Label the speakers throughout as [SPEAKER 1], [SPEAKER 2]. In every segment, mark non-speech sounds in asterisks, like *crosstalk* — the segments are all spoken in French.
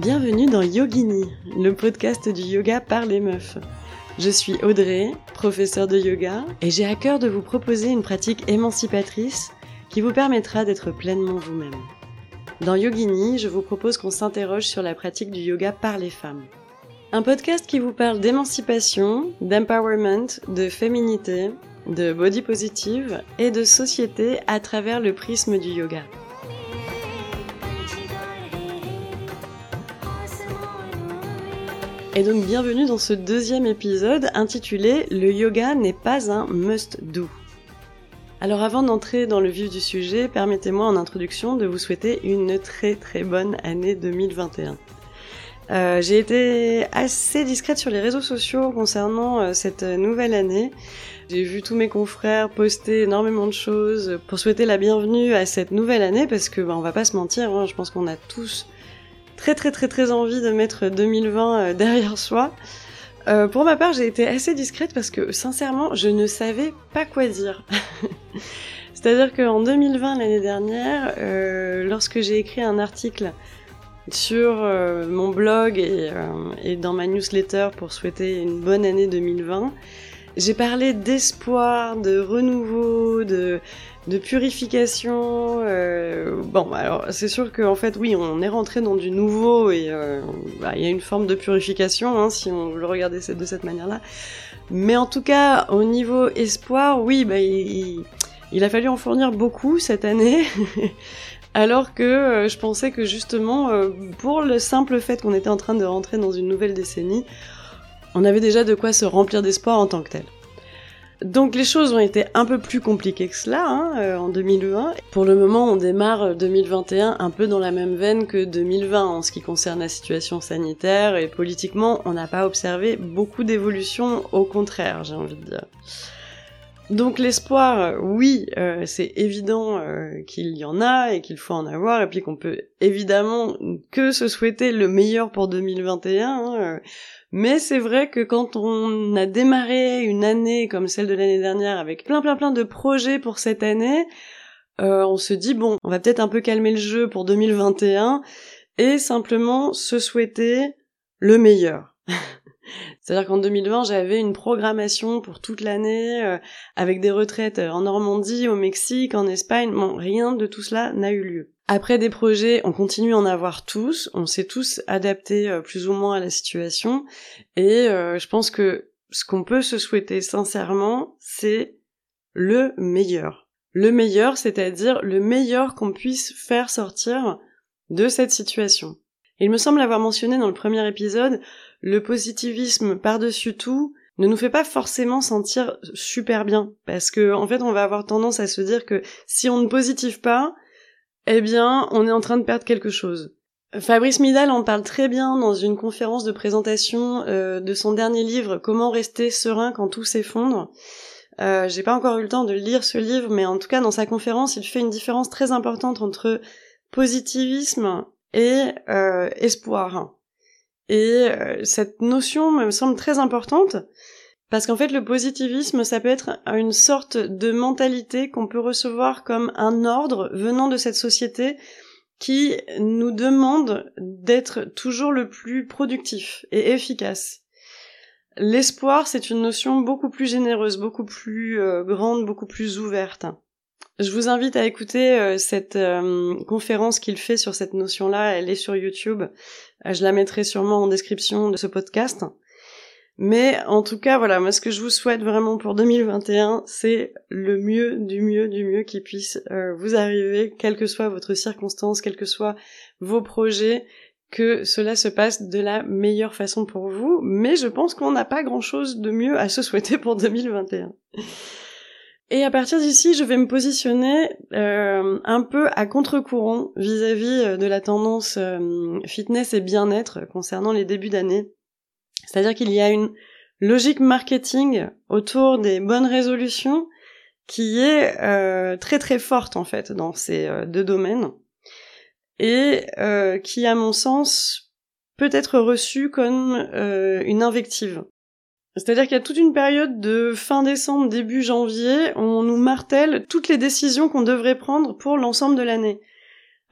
[SPEAKER 1] Bienvenue dans Yogini, le podcast du yoga par les meufs. Je suis Audrey, professeure de yoga, et j'ai à cœur de vous proposer une pratique émancipatrice qui vous permettra d'être pleinement vous-même. Dans Yogini, je vous propose qu'on s'interroge sur la pratique du yoga par les femmes. Un podcast qui vous parle d'émancipation, d'empowerment, de féminité, de body positive et de société à travers le prisme du yoga. Et donc bienvenue dans ce deuxième épisode intitulé Le yoga n'est pas un must-do. Alors avant d'entrer dans le vif du sujet, permettez-moi en introduction de vous souhaiter une très très bonne année 2021. Euh, j'ai été assez discrète sur les réseaux sociaux concernant euh, cette nouvelle année. J'ai vu tous mes confrères poster énormément de choses pour souhaiter la bienvenue à cette nouvelle année parce que bah, on va pas se mentir, hein, je pense qu'on a tous très très très très envie de mettre 2020 euh, derrière soi. Euh, pour ma part, j'ai été assez discrète parce que sincèrement, je ne savais pas quoi dire. *laughs* C'est-à-dire qu'en 2020, l'année dernière, euh, lorsque j'ai écrit un article sur mon blog et, dans ma newsletter pour souhaiter une bonne année 2020, j'ai parlé d'espoir, de renouveau, de, purification. Euh, bon, alors c'est sûr qu'en fait, oui, on est rentré dans du nouveau et euh, bah, il y a une forme de purification hein, si on le regardait de cette manière-là. Mais en tout cas, au niveau espoir, oui, bah, il, a fallu en fournir beaucoup cette année. *laughs* Alors que euh, je pensais que justement, pour le simple fait qu'on était en train de rentrer dans une nouvelle décennie, on avait déjà de quoi se remplir d'espoir en tant que tel. Donc les choses ont été un peu plus compliquées que cela hein, euh, en 2020. Pour le moment, on démarre 2021 un peu dans la même veine que 2020 en ce qui concerne la situation sanitaire et politiquement, on n'a pas observé beaucoup d'évolution, au contraire, j'ai envie de dire. Donc l'espoir, oui, euh, c'est évident euh, qu'il y en a et qu'il faut en avoir, et puis qu'on peut évidemment que se souhaiter le meilleur pour 2021. Hein, euh. mais c'est vrai que quand on a démarré une année comme celle de l'année dernière avec plein plein plein de projets pour cette année, on se dit bon, on va peut-être un peu calmer le jeu pour 2021 et simplement se souhaiter le meilleur. *laughs* C'est-à-dire qu'en 2020, j'avais une programmation pour toute l'année, euh, avec des retraites euh, en Normandie, au Mexique, en Espagne. Bon, rien de tout cela n'a eu lieu. Après des projets, on continue à en avoir tous, on s'est tous adaptés euh, plus ou moins à la situation, et je pense que ce qu'on peut se souhaiter sincèrement, c'est le meilleur. Le meilleur, c'est-à-dire le meilleur qu'on puisse faire sortir de cette situation. Il me semble avoir mentionné dans le premier épisode le positivisme par-dessus tout ne nous fait pas forcément sentir super bien parce que en fait on va avoir tendance à se dire que si on ne positive pas eh bien on est en train de perdre quelque chose. Fabrice Midal en parle très bien dans une conférence de présentation euh, de son dernier livre Comment rester serein quand tout s'effondre. Euh, J'ai pas encore eu le temps de lire ce livre, mais en tout cas dans sa conférence, il fait une différence très importante entre positivisme et euh, espoir. Et euh, cette notion me semble très importante parce qu'en fait le positivisme ça peut être une sorte de mentalité qu'on peut recevoir comme un ordre venant de cette société qui nous demande d'être toujours le plus productif et efficace. L'espoir, c'est une notion beaucoup plus généreuse, beaucoup plus euh, grande, beaucoup plus ouverte. Je vous invite à écouter euh, cette euh, conférence qu'il fait sur cette notion-là. Elle est sur YouTube. Euh, je la mettrai sûrement en description de ce podcast. Mais en tout cas, voilà, moi ce que je vous souhaite vraiment pour 2021, c'est le mieux du mieux du mieux qui puisse vous arriver, quelle que soit votre circonstance, quels que soient vos projets, que cela se passe de la meilleure façon pour vous. Mais je pense qu'on n'a pas grand-chose de mieux à se souhaiter pour 2021. Et à partir d'ici, je vais me positionner euh, un peu à contre-courant vis-à-vis euh, de la tendance euh, fitness et bien-être concernant les débuts d'année. C'est-à-dire qu'il y a une logique marketing autour des bonnes résolutions qui est euh, très très forte en fait dans ces euh, deux domaines et qui, à mon sens, peut être reçue comme une invective. C'est-à-dire qu'il y a toute une période de fin décembre, début janvier, où on nous martèle toutes les décisions qu'on devrait prendre pour l'ensemble de l'année.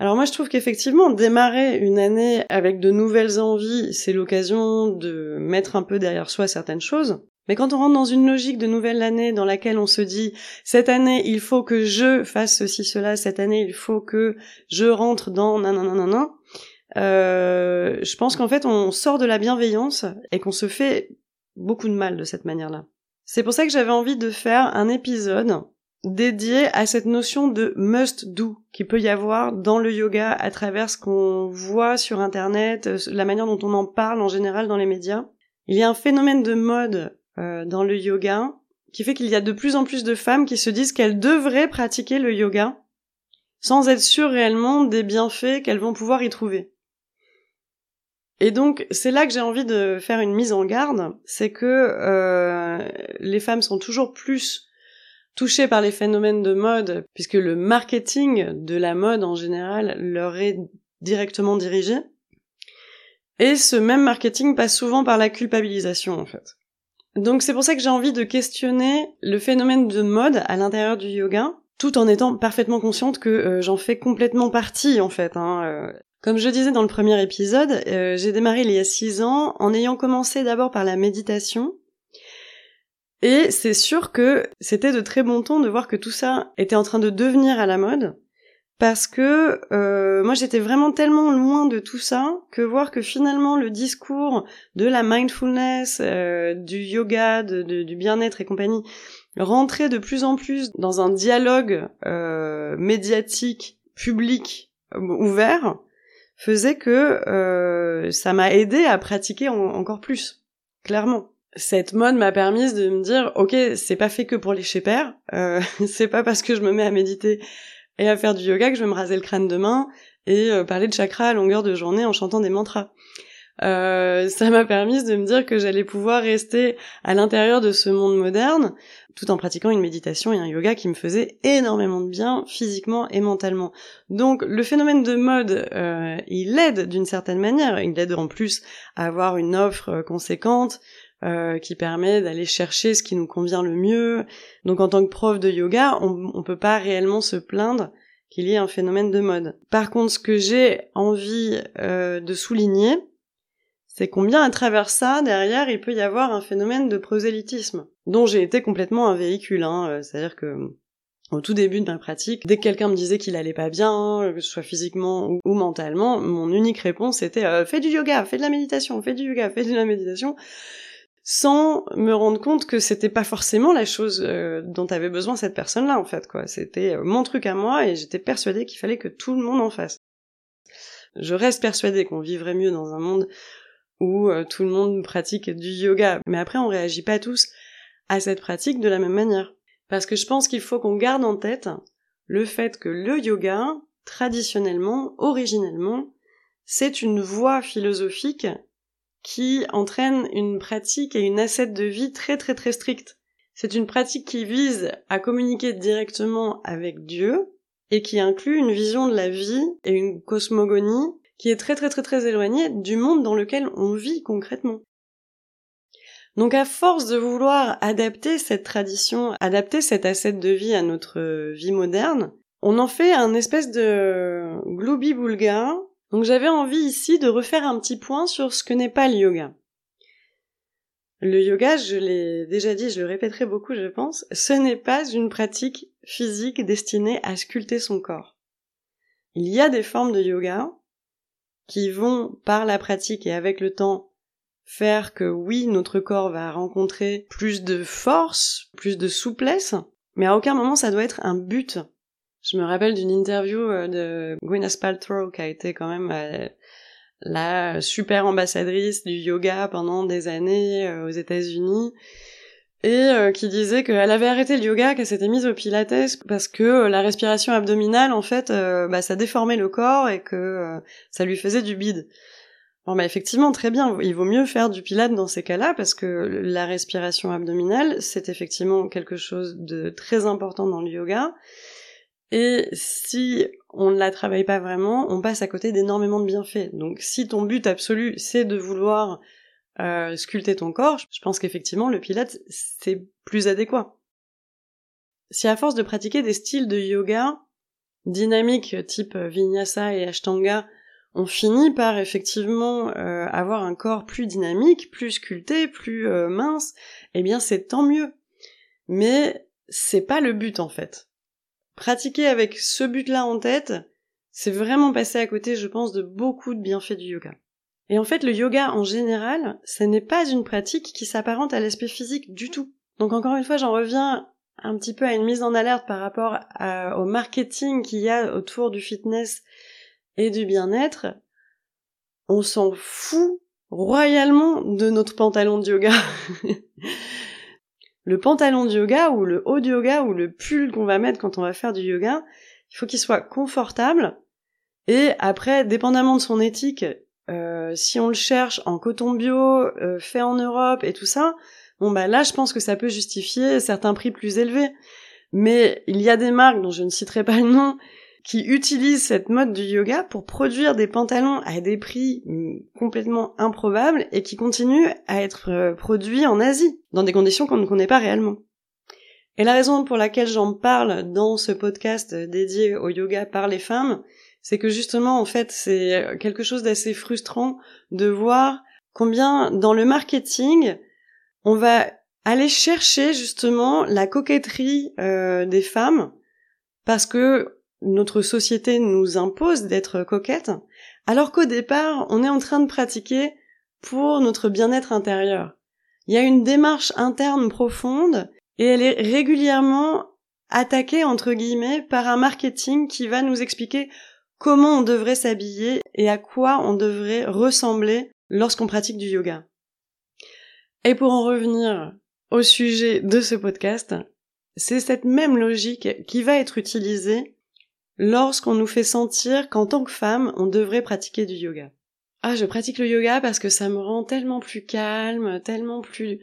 [SPEAKER 1] Alors moi je trouve qu'effectivement démarrer une année avec de nouvelles envies, c'est l'occasion de mettre un peu derrière soi certaines choses. Mais quand on rentre dans une logique de nouvelle année dans laquelle on se dit cette année il faut que je fasse ceci cela, cette année il faut que je rentre dans nanana, euh, je pense qu'en fait on sort de la bienveillance et qu'on se fait beaucoup de mal de cette manière-là. C'est pour ça que j'avais envie de faire un épisode dédié à cette notion de must do qui peut y avoir dans le yoga à travers ce qu'on voit sur internet, euh, la manière dont on en parle en général dans les médias. Il y a un phénomène de mode euh, dans le yoga qui fait qu'il y a de plus en plus de femmes qui se disent qu'elles devraient pratiquer le yoga sans être sûres réellement des bienfaits qu'elles vont pouvoir y trouver. Et donc c'est là que j'ai envie de faire une mise en garde, c'est que euh, les femmes sont toujours plus touchées par les phénomènes de mode, puisque le marketing de la mode en général leur est directement dirigé. Et ce même marketing passe souvent par la culpabilisation en fait. Donc c'est pour ça que j'ai envie de questionner le phénomène de mode à l'intérieur du yoga, tout en étant parfaitement consciente que euh, j'en fais complètement partie en fait. Hein. Euh, comme je disais dans le premier épisode, euh, j'ai démarré il y a six ans en ayant commencé d'abord par la méditation. Et c'est sûr que c'était de très bon ton de voir que tout ça était en train de devenir à la mode. Parce que euh, moi j'étais vraiment tellement loin de tout ça que voir que finalement le discours de la mindfulness, euh, du yoga, du bien-être et compagnie rentrait de plus en plus dans un dialogue médiatique public ouvert, faisait que euh, ça m'a aidé à pratiquer encore plus, clairement. Cette mode m'a permis de me dire, ok, c'est pas fait que pour les chépères, euh, *laughs* c'est pas parce que je me mets à méditer et à faire du yoga que je vais me raser le crâne demain et euh, parler de chakra à longueur de journée en chantant des mantras. Euh, ça m'a permis de me dire que j'allais pouvoir rester à l'intérieur de ce monde moderne tout en pratiquant une méditation et un yoga qui me faisaient énormément de bien physiquement et mentalement. Donc le phénomène de mode, euh, il aide d'une certaine manière, il aide en plus à avoir une offre euh, conséquente, euh, qui permet d'aller chercher ce qui nous convient le mieux. Donc en tant que prof de yoga, on, on peut pas réellement se plaindre qu'il y ait un phénomène de mode. Par contre, ce que j'ai envie de souligner, c'est combien à travers ça, derrière, il peut y avoir un phénomène de prosélytisme, dont j'ai été complètement un véhicule. Hein. Euh, c'est-à-dire que au tout début de ma pratique, dès que quelqu'un me disait qu'il allait pas bien, que ce soit physiquement ou, mentalement, mon unique réponse était euh, fais du yoga, fais de la méditation, fais du yoga, fais de la méditation, sans me rendre compte que c'était pas forcément la chose euh, dont avait besoin cette personne-là en fait quoi. C'était mon truc à moi et j'étais persuadée qu'il fallait que tout le monde en fasse. Je reste persuadée qu'on vivrait mieux dans un monde où euh, tout le monde pratique du yoga. Mais après, on réagit pas tous à cette pratique de la même manière. Parce que je pense qu'il faut qu'on garde en tête le fait que le yoga, traditionnellement, originellement, c'est une voie philosophique qui entraîne une pratique et une ascète de vie très très très stricte. C'est une pratique qui vise à communiquer directement avec Dieu et qui inclut une vision de la vie et une cosmogonie qui est très très très très éloigné du monde dans lequel on vit concrètement. Donc à force de vouloir adapter cette tradition, adapter cet asset de vie à notre vie moderne, on en fait un espèce de gloobie boulga. Donc j'avais envie ici de refaire un petit point sur ce que n'est pas le yoga. Le yoga, je l'ai déjà dit, je le répéterai beaucoup je pense, ce n'est pas une pratique physique destinée à sculpter son corps. Il y a des formes de yoga qui vont, par la pratique et avec le temps, faire que oui, notre corps va rencontrer plus de force, plus de souplesse, mais à aucun moment ça doit être un but. Je me rappelle d'une interview euh, de Gwyneth Paltrow qui a été quand même euh, la super ambassadrice du yoga pendant des années euh, aux États-Unis et euh, qui disait qu'elle avait arrêté le yoga, qu'elle s'était mise au pilates parce que euh, la respiration abdominale, en fait, euh, bah, ça déformait le corps et que ça lui faisait du bide. Bon, bah effectivement, très bien, il vaut mieux faire du pilate dans ces cas-là parce que la respiration abdominale, c'est effectivement quelque chose de très important dans le yoga. Et si on ne la travaille pas vraiment, on passe à côté d'énormément de bienfaits. Donc si ton but absolu, c'est de vouloir euh, sculpter ton corps, je pense qu'effectivement le pilate c'est plus adéquat. Si à force de pratiquer des styles de yoga, dynamiques type vinyasa et ashtanga, on finit par effectivement euh, avoir un corps plus dynamique, plus sculpté, plus euh, mince, eh bien c'est tant mieux. Mais c'est pas le but en fait. Pratiquer avec ce but-là en tête, c'est vraiment passer à côté, je pense, de beaucoup de bienfaits du yoga. Et en fait, le yoga en général, ce n'est pas une pratique qui s'apparente à l'aspect physique du tout. Donc encore une fois, j'en reviens un petit peu à une mise en alerte par rapport au marketing qu'il y a autour du fitness et du bien-être. On s'en fout royalement de notre pantalon de yoga. *laughs* le pantalon de yoga ou le haut de yoga ou le pull qu'on va mettre quand on va faire du yoga, il faut qu'il soit confortable. Et après, dépendamment de son éthique, euh, si on le cherche en coton bio, euh, fait en Europe et tout ça, bon bah là je pense que ça peut justifier certains prix plus élevés. Mais il y a des marques dont je ne citerai pas le nom qui utilisent cette mode du yoga pour produire des pantalons à des prix mm, complètement improbables et qui continuent à être euh, produits en Asie, dans des conditions qu'on ne connaît pas réellement. Et la raison pour laquelle j'en parle dans ce podcast dédié au yoga par les femmes, c'est que justement, en fait, c'est quelque chose d'assez frustrant de voir combien dans le marketing, on va aller chercher justement la coquetterie euh, des femmes parce que notre société nous impose d'être coquette, alors qu'au départ, on est en train de pratiquer pour notre bien-être intérieur. Il y a une démarche interne profonde et elle est régulièrement attaquée entre guillemets par un marketing qui va nous expliquer comment on devrait s'habiller et à quoi on devrait ressembler lorsqu'on pratique du yoga. Et pour en revenir au sujet de ce podcast, c'est cette même logique qui va être utilisée lorsqu'on nous fait sentir qu'en tant que femme, on devrait pratiquer du yoga. Ah, je pratique le yoga parce que ça me rend tellement plus calme, tellement plus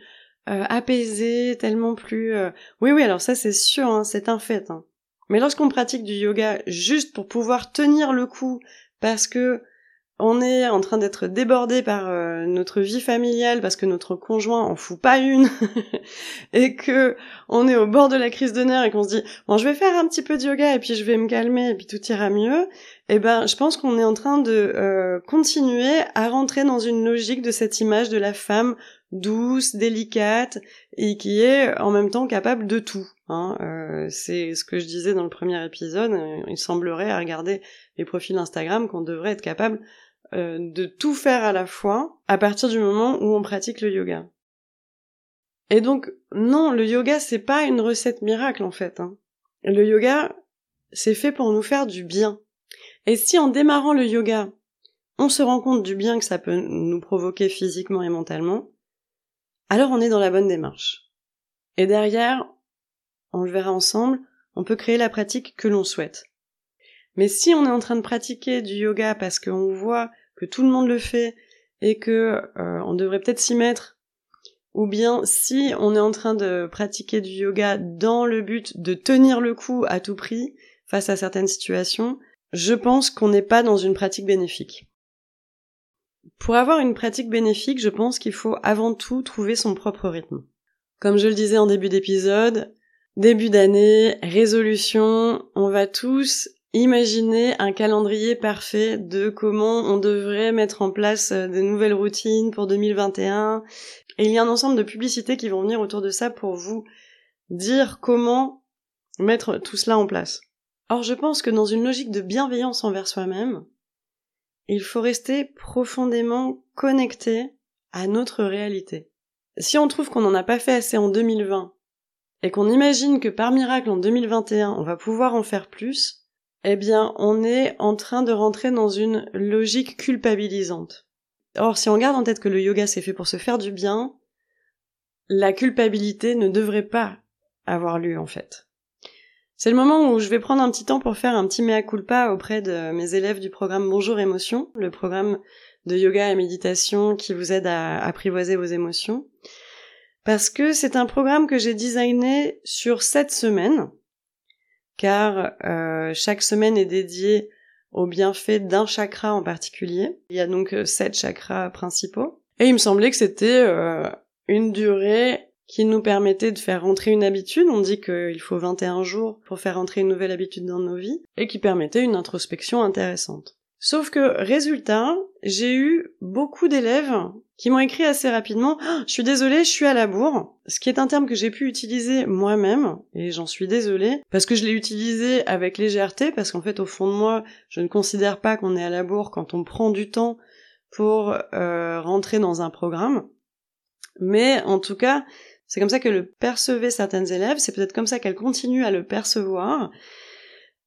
[SPEAKER 1] euh, apaisée, tellement plus... Euh, oui, oui, alors ça c'est sûr, hein, c'est un fait. Hein. Mais lorsqu'on pratique du yoga juste pour pouvoir tenir le coup, parce que on est en train d'être débordé par euh, notre vie familiale parce que notre conjoint en fout pas une *laughs* et que on est au bord de la crise nerfs et qu'on se dit bon je vais faire un petit peu de yoga et puis je vais me calmer et puis tout ira mieux eh ben je pense qu'on est en train de euh, continuer à rentrer dans une logique de cette image de la femme douce délicate et qui est en même temps capable de tout hein. Euh, c'est ce que je disais dans le premier épisode il semblerait à regarder les profils Instagram qu'on devrait être capable euh, de tout faire à la fois à partir du moment où on pratique le yoga. Et donc, non, le yoga, c'est pas une recette miracle, en fait. Hein. Le yoga, c'est fait pour nous faire du bien. Et si en démarrant le yoga, on se rend compte du bien que ça peut nous provoquer physiquement et mentalement, alors on est dans la bonne démarche. Et derrière, on le verra ensemble, on peut créer la pratique que l'on souhaite. Mais si on est en train de pratiquer du yoga parce qu'on voit que tout le monde le fait et que euh, on devrait peut-être s'y mettre, ou bien si on est en train de pratiquer du yoga dans le but de tenir le coup à tout prix face à certaines situations, je pense qu'on n'est pas dans une pratique bénéfique. Pour avoir une pratique bénéfique, je pense qu'il faut avant tout trouver son propre rythme. Comme je le disais en début d'épisode, début d'année, résolution, on va tous Imaginez un calendrier parfait de comment on devrait mettre en place euh, de nouvelles routines pour 2021. Et il y a un ensemble de publicités qui vont venir autour de ça pour vous dire comment mettre tout cela en place. Or, je pense que dans une logique de bienveillance envers soi-même, il faut rester profondément connecté à notre réalité. Si on trouve qu'on n'en a pas fait assez en 2020 et qu'on imagine que par miracle en 2021 on va pouvoir en faire plus, eh bien, on est en train de rentrer dans une logique culpabilisante. Or, si on garde en tête que le yoga c'est fait pour se faire du bien, la culpabilité ne devrait pas avoir lieu en fait. C'est le moment où je vais prendre un petit temps pour faire un petit mea culpa auprès de mes élèves du programme Bonjour Émotion, le programme de yoga et méditation qui vous aide à apprivoiser vos émotions. Parce que c'est un programme que j'ai designé sur sept semaines, car euh, chaque semaine est dédiée au bienfait d'un chakra en particulier. Il y a donc euh, sept chakras principaux. Et il me semblait que c'était euh, une durée qui nous permettait de faire rentrer une habitude. On dit qu'il faut 21 jours pour faire rentrer une nouvelle habitude dans nos vies, et qui permettait une introspection intéressante. Sauf que, résultat, j'ai eu beaucoup d'élèves qui m'ont écrit assez rapidement ah, Je suis désolée, je suis à la bourre », ce qui est un terme que j'ai pu utiliser moi-même, et j'en suis désolée, parce que je l'ai utilisé avec légèreté, parce qu'en fait, au fond de moi, je ne considère pas qu'on est à la bourre quand on prend du temps pour euh, rentrer dans un programme. Mais en tout cas, c'est comme ça que le percevaient certaines élèves, c'est peut-être comme ça qu'elles continuent à le percevoir,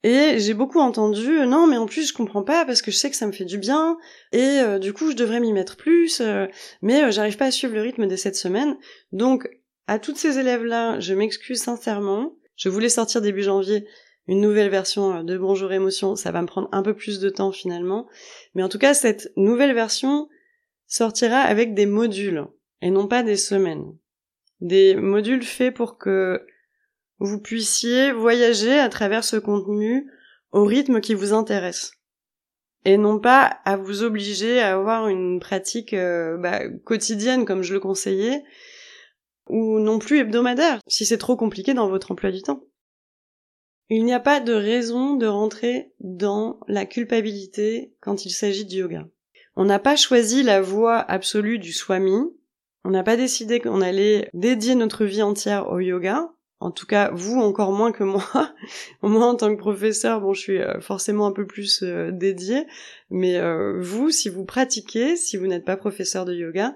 [SPEAKER 1] et j'ai beaucoup entendu non mais en plus je comprends pas parce que je sais que ça me fait du bien et euh, du coup je devrais m'y mettre plus euh, mais euh, j'arrive pas à suivre le rythme des sept semaines. Donc à toutes ces élèves là, je m'excuse sincèrement. Je voulais sortir début janvier une nouvelle version de Bonjour émotion, ça va me prendre un peu plus de temps finalement, mais en tout cas cette nouvelle version sortira avec des modules et non pas des semaines. Des modules faits pour que vous puissiez voyager à travers ce contenu au rythme qui vous intéresse. Et non pas à vous obliger à avoir une pratique euh, bah, quotidienne comme je le conseillais, ou non plus hebdomadaire, si c'est trop compliqué dans votre emploi du temps. Il n'y a pas de raison de rentrer dans la culpabilité quand il s'agit du yoga. On n'a pas choisi la voie absolue du swami, on n'a pas décidé qu'on allait dédier notre vie entière au yoga, en tout cas vous encore moins que moi. *laughs* moi en tant que professeur, bon je suis euh, forcément un peu plus euh, dédié, mais euh, vous si vous pratiquez, si vous n'êtes pas professeur de yoga,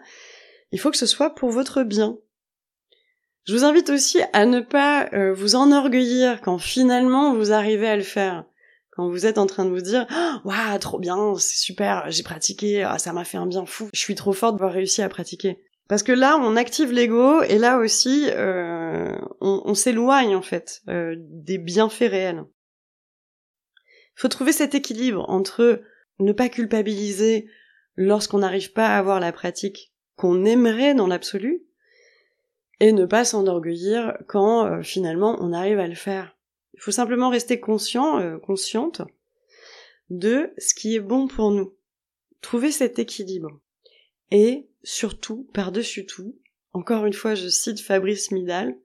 [SPEAKER 1] il faut que ce soit pour votre bien. Je vous invite aussi à ne pas vous enorgueillir quand finalement vous arrivez à le faire. Quand vous êtes en train de vous dire waouh trop bien c'est super j'ai pratiqué ah, ça m'a fait un bien fou je suis trop forte d'avoir réussi à pratiquer parce que là, on active l'ego et là aussi, euh, on, s'éloigne en fait euh, des bienfaits réels. Il faut trouver cet équilibre entre ne pas culpabiliser lorsqu'on n'arrive pas à avoir la pratique qu'on aimerait dans l'absolu et ne pas s'enorgueillir quand euh, finalement on arrive à le faire. Il faut simplement rester conscient, consciente de ce qui est bon pour nous. Trouver cet équilibre. Et surtout, par-dessus tout, encore une fois je cite Fabrice Midal,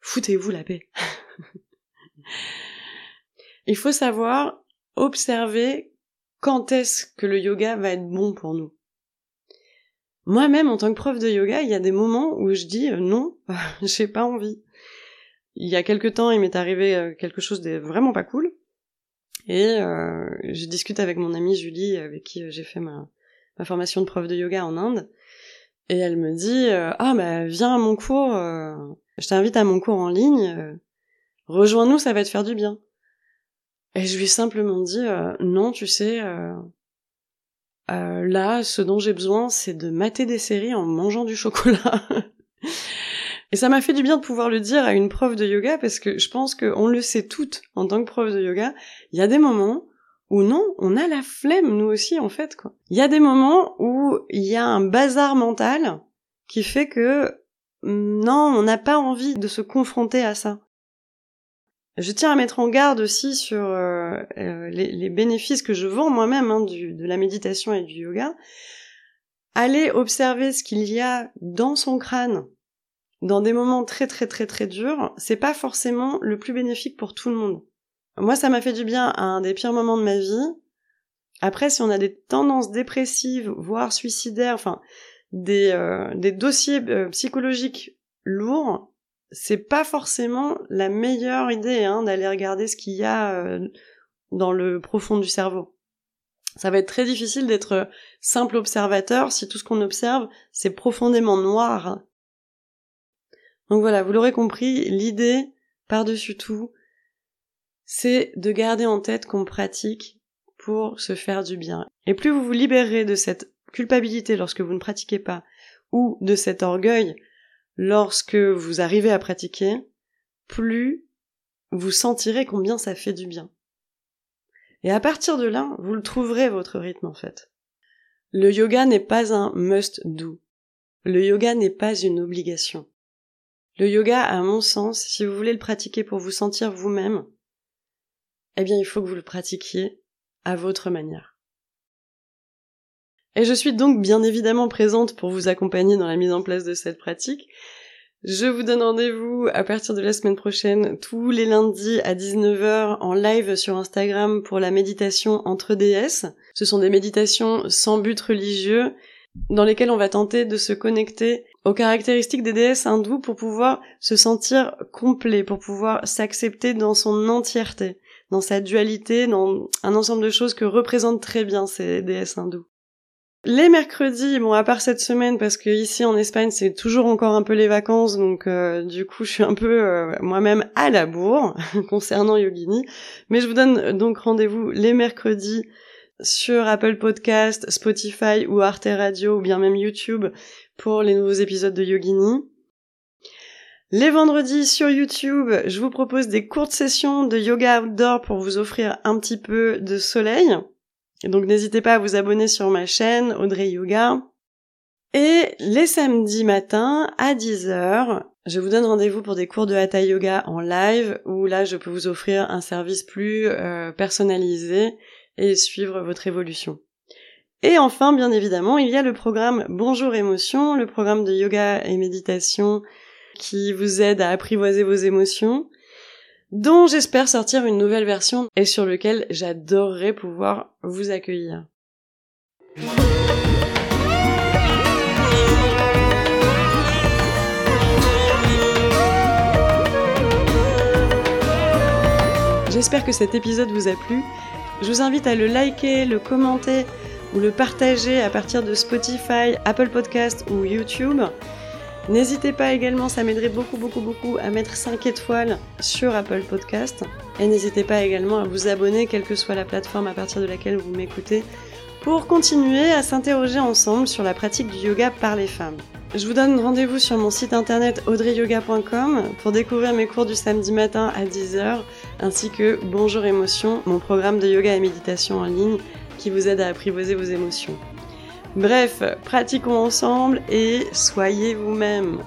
[SPEAKER 1] foutez-vous la paix. *laughs* Il faut savoir observer quand est-ce que le yoga va être bon pour nous. Moi-même, en tant que prof de yoga, il y a des moments où je dis euh, non, *laughs* j'ai pas envie. Il y a quelque temps, il m'est arrivé euh, quelque chose de vraiment pas cool. Et euh, je discute avec mon amie Julie, avec qui j'ai fait ma, ma formation de prof de yoga en Inde. Et elle me dit euh, ah bah viens à mon cours, euh, je t'invite à mon cours en ligne, euh, rejoins-nous, ça va te faire du bien. Et je lui ai simplement dit non, tu sais, là, ce dont j'ai besoin, c'est de mater des séries en mangeant du chocolat. *laughs* Et ça m'a fait du bien de pouvoir le dire à une prof de yoga parce que je pense qu'on le sait toutes en tant que prof de yoga. Il y a des moments ou non, on a la flemme nous aussi en fait quoi. Il y a des moments où il y a un bazar mental qui fait que non, on n'a pas envie de se confronter à ça. Je tiens à mettre en garde aussi sur euh, euh, les, bénéfices que je vends moi-même hein, de la méditation et du yoga. Aller observer ce qu'il y a dans son crâne dans des moments très très très très durs, c'est pas forcément le plus bénéfique pour tout le monde. Moi, ça m'a fait du bien à un des pires moments de ma vie. Après, si on a des tendances dépressives, voire suicidaires, enfin, des, euh, des dossiers euh, psychologiques lourds, c'est pas forcément la meilleure idée hein, d'aller regarder ce qu'il y a euh, dans le profond du cerveau. Ça va être très difficile d'être simple observateur si tout ce qu'on observe, c'est profondément noir. Donc voilà, vous l'aurez compris, l'idée, par-dessus tout, c'est de garder en tête qu'on pratique pour se faire du bien. Et plus vous vous libérez de cette culpabilité lorsque vous ne pratiquez pas, ou de cet orgueil lorsque vous arrivez à pratiquer, plus vous sentirez combien ça fait du bien. Et à partir de là, vous le trouverez votre rythme en fait. Le yoga n'est pas un must-do. Le yoga n'est pas une obligation. Le yoga, à mon sens, si vous voulez le pratiquer pour vous sentir vous-même, eh bien il faut que vous le pratiquiez à votre manière. Et je suis donc bien évidemment présente pour vous accompagner dans la mise en place de cette pratique. Je vous donne rendez-vous à partir de la semaine prochaine, tous les lundis à 19h en live sur Instagram pour la méditation entre déesses. Ce sont des méditations sans but religieux dans lesquelles on va tenter de se connecter aux caractéristiques des déesses hindoues pour pouvoir se sentir complet, pour pouvoir s'accepter dans son entièreté, dans sa dualité, dans un ensemble de choses que représentent très bien ces déesses hindoues. Les mercredis, bon à part cette semaine parce que ici en Espagne c'est toujours encore un peu les vacances donc euh, du coup je suis un peu euh, moi-même à la bourre *laughs* concernant Yogini, mais je vous donne donc rendez-vous les mercredis sur Apple Podcast, Spotify ou Arte Radio ou bien même YouTube pour les nouveaux épisodes de Yogini. Les vendredis sur YouTube, je vous propose des courtes sessions de yoga outdoor pour vous offrir un petit peu de soleil. Donc n'hésitez pas à vous abonner sur ma chaîne Audrey Yoga. Et les samedis matins à 10h, je vous donne rendez-vous pour des cours de Hatha Yoga en live où là je peux vous offrir un service plus euh, personnalisé et suivre votre évolution. Et enfin, bien évidemment, il y a le programme Bonjour Émotion, le programme de yoga et méditation qui vous aide à apprivoiser vos émotions, dont j'espère sortir une nouvelle version et sur lequel j'adorerais pouvoir vous accueillir. J'espère que cet épisode vous a plu. Je vous invite à le liker, le commenter ou le partager à partir de Spotify, Apple Podcast ou YouTube. N'hésitez pas également, ça m'aiderait beaucoup beaucoup beaucoup à mettre 5 étoiles sur Apple Podcast. Et n'hésitez pas également à vous abonner, quelle que soit la plateforme à partir de laquelle vous m'écoutez, pour continuer à s'interroger ensemble sur la pratique du yoga par les femmes. Je vous donne rendez-vous sur mon site internet audreyyoga.com pour découvrir mes cours du samedi matin à 10h, ainsi que Bonjour Émotion, mon programme de yoga et méditation en ligne qui vous aide à apprivoiser vos émotions. Bref, pratiquons ensemble et soyez vous-même.